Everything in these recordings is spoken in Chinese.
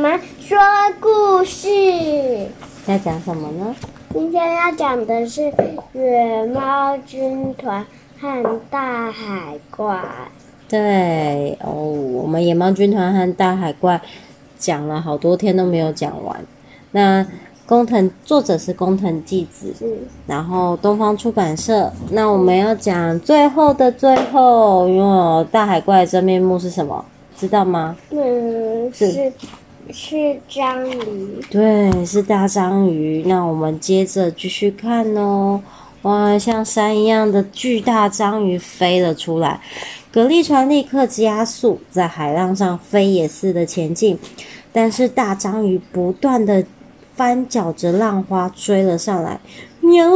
妈说故事。要讲什么呢？今天要讲的是野猫军团和大海怪。对哦，我们野猫军团和大海怪讲了好多天都没有讲完。那工藤作者是工藤纪子，嗯，然后东方出版社。那我们要讲最后的最后，因为大海怪的真面目是什么？知道吗？嗯，是是章鱼。对，是大章鱼。那我们接着继续看哦。哇，像山一样的巨大章鱼飞了出来，蛤蜊船立刻加速，在海浪上飞也似的前进，但是大章鱼不断的。翻搅着浪花追了上来，喵！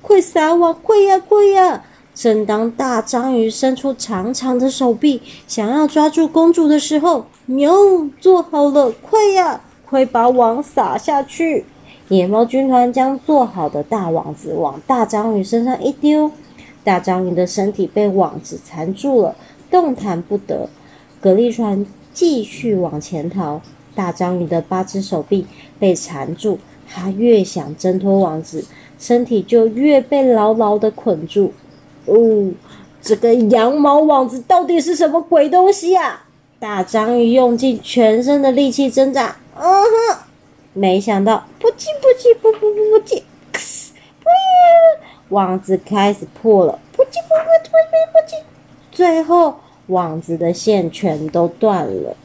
快撒网，快呀，快呀！正当大章鱼伸出长长的手臂，想要抓住公主的时候，喵！做好了，快呀，快把网撒下去！野猫军团将做好的大网子往大章鱼身上一丢，大章鱼的身体被网子缠住了，动弹不得。蛤蜊船继续往前逃。大章鱼的八只手臂被缠住，它越想挣脱网子，身体就越被牢牢的捆住。哦，这个羊毛网子到底是什么鬼东西呀、大章鱼用尽全身的力气挣扎，嗯哼，没想到，噗叽噗叽噗噗噗叽，噗，网子开始破了，噗叽噗噗噗噗叽，最后网子的线全都断了。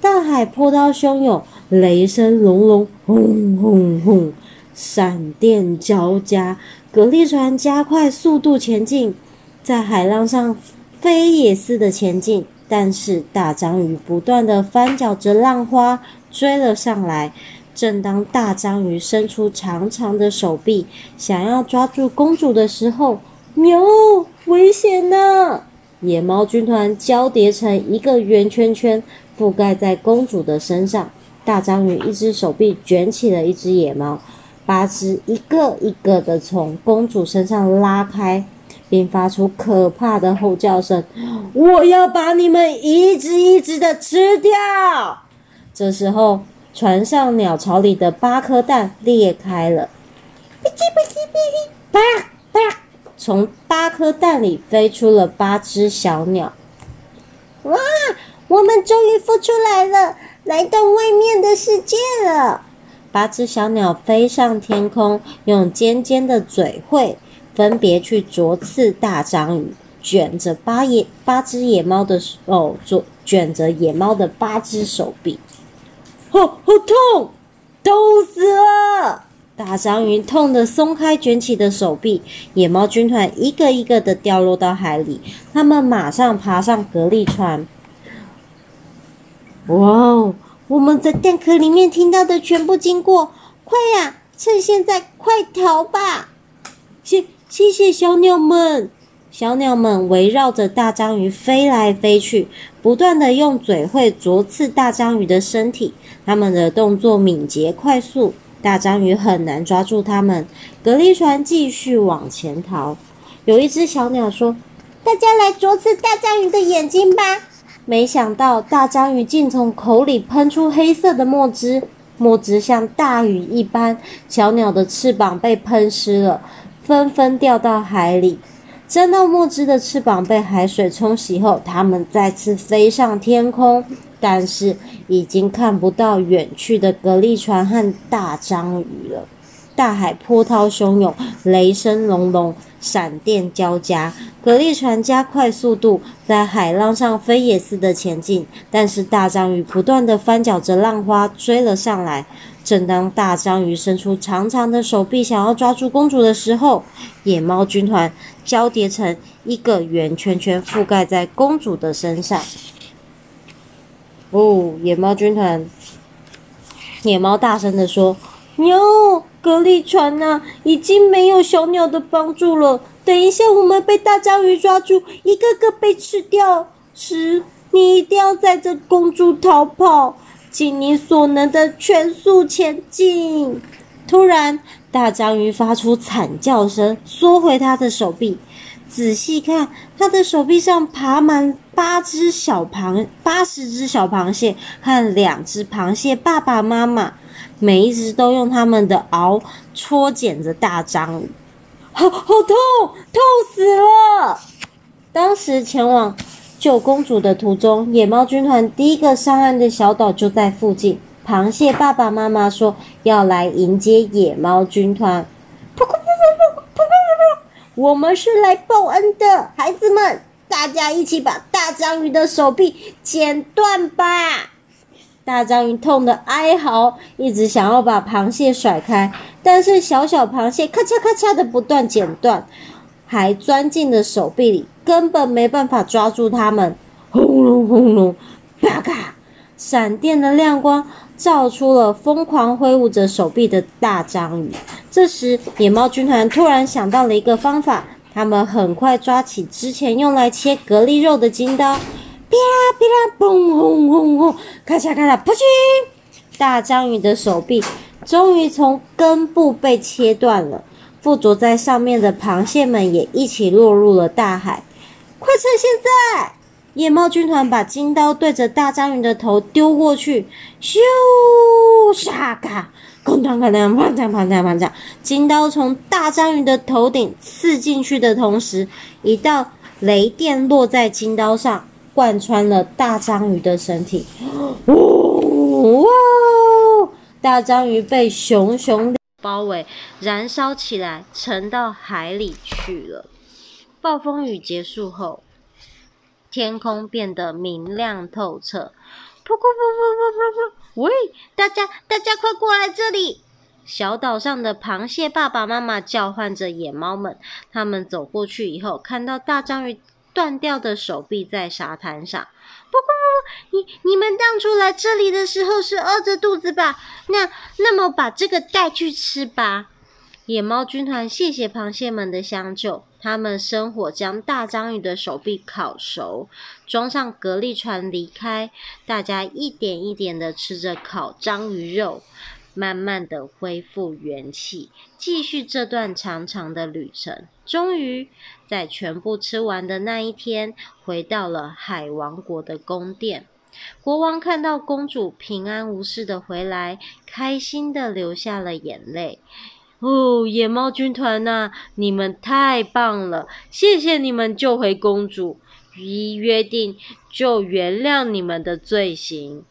大海波涛汹涌，雷声隆隆，轰轰轰，闪电交加。蛤蜊船加快速度前进，在海浪上飞也似的前进。但是大章鱼不断地翻搅着浪花，追了上来。正当大章鱼伸出长长的手臂，想要抓住公主的时候，喵！危险呐！野猫军团交叠成一个圆圈圈。覆盖在公主的身上，大章鱼一只手臂卷起了一只野猫，八只一个一个的从公主身上拉开，并发出可怕的吼叫声：“我要把你们一只一只的吃掉！”这时候，船上鸟巢里的八颗蛋裂开了，哔叽哔叽哔叽，啪啪，从八颗蛋里飞出了八只小鸟，哇！我们终于孵出来了，来到外面的世界了。八只小鸟飞上天空，用尖尖的嘴喙分别去啄刺大章鱼，卷着八野八只野猫的哦，啄卷着野猫的八只手臂。好，好痛，痛死了！大章鱼痛得松开卷起的手臂，野猫军团一个一个的掉落到海里，他们马上爬上隔离船。哇哦！我们在蛋壳里面听到的全部经过，快呀！趁现在快逃吧！谢谢小鸟们，小鸟们围绕着大章鱼飞来飞去，不断地用嘴喙啄刺大章鱼的身体。它们的动作敏捷快速，大章鱼很难抓住它们。蛤蜊船继续往前逃。有一只小鸟说：“大家来啄刺大章鱼的眼睛吧！”没想到大章鱼竟从口里喷出黑色的墨汁，墨汁像大雨一般，小鸟的翅膀被喷湿了，纷纷掉到海里。沾到墨汁的翅膀被海水冲洗后，它们再次飞上天空，但是已经看不到远去的蛤蜊船和大章鱼了。大海波涛汹涌，雷声隆隆，闪电交加。蛤蜊船加快速度，在海浪上飞也似的前进。但是大章鱼不断的翻搅着浪花，追了上来。正当大章鱼伸出长长的手臂，想要抓住公主的时候，野猫军团交叠成一个圆圈圈，覆盖在公主的身上。哦，野猫军团，野猫大声地说：“哟！”隔离船呐、啊，已经没有小鸟的帮助了。等一下，我们被大章鱼抓住，一个个被吃掉时，你一定要载着公主逃跑，尽你所能的全速前进。突然，大章鱼发出惨叫声，缩回它的手臂。仔细看，他的手臂上爬满八只小螃，八十只小螃蟹和两只螃蟹爸爸妈妈，每一只都用他们的螯戳剪着大章鱼，好好痛，痛死了！当时前往救公主的途中，野猫军团第一个上岸的小岛就在附近。螃蟹爸爸妈妈说要来迎接野猫军团。我们是来报恩的孩子们，大家一起把大章鱼的手臂剪断吧！大章鱼痛得哀嚎，一直想要把螃蟹甩开，但是小小螃蟹咔嚓咔嚓的不断剪断，还钻进了手臂里，根本没办法抓住它们。轰隆轰隆，啪咔！闪电的亮光照出了疯狂挥舞着手臂的大章鱼。这时，野猫军团突然想到了一个方法，他们很快抓起之前用来切蛤蜊肉的金刀，噼啦噼啦，嘣轰轰轰，咔嚓咔嚓，噗呲！大章鱼的手臂终于从根部被切断了，附着在上面的螃蟹们也一起落入了大海。快趁现在！野猫军团把金刀对着大章鱼的头丢过去，咻，沙嘎，哐当哐当，砰当砰当砰当。金刀从大章鱼的头顶刺进去的同时，一道雷电落在金刀上，贯穿了大章鱼的身体。哇！大章鱼被熊熊包围，燃烧起来，沉到海里去了。暴风雨结束后。天空变得明亮透彻，噗噗噗噗噗噗噗！喂，大家，大家快过来这里！小岛上的螃蟹爸爸妈妈叫唤着野猫们。他们走过去以后，看到大章鱼断掉的手臂在沙滩上。不不不！你你们当初来这里的时候是饿着肚子吧？那那么把这个带去吃吧。野猫军团谢谢螃蟹们的相救，他们生火将大章鱼的手臂烤熟，装上蛤蜊船离开。大家一点一点的吃着烤章鱼肉，慢慢的恢复元气，继续这段长长的旅程。终于在全部吃完的那一天，回到了海王国的宫殿。国王看到公主平安无事的回来，开心的流下了眼泪。哦，野猫军团呐、啊，你们太棒了！谢谢你们救回公主，一约定就原谅你们的罪行。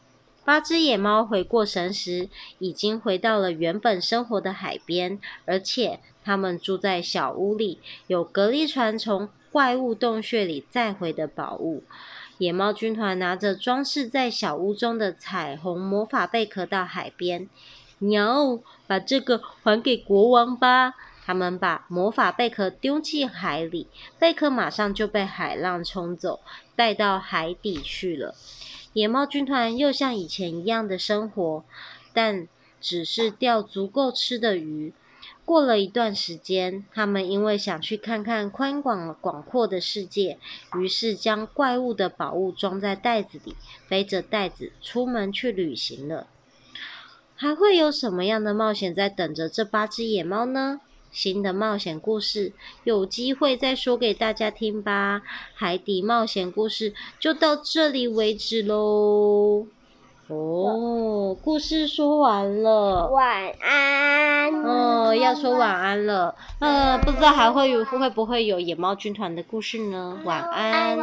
八只野猫回过神时，已经回到了原本生活的海边，而且他们住在小屋里，有隔离船从怪物洞穴里载回的宝物。野猫军团拿着装饰在小屋中的彩虹魔法贝壳到海边。鸟，把这个还给国王吧。他们把魔法贝壳丢进海里，贝壳马上就被海浪冲走，带到海底去了。野猫军团又像以前一样的生活，但只是钓足够吃的鱼。过了一段时间，他们因为想去看看宽广广阔的世界，于是将怪物的宝物装在袋子里，背着袋子出门去旅行了。还会有什么样的冒险在等着这八只野猫呢？新的冒险故事有机会再说给大家听吧。海底冒险故事就到这里为止喽。哦，故事说完了，晚安。哦，要说晚安了。嗯，不知道还会有会不会有野猫军团的故事呢？晚安。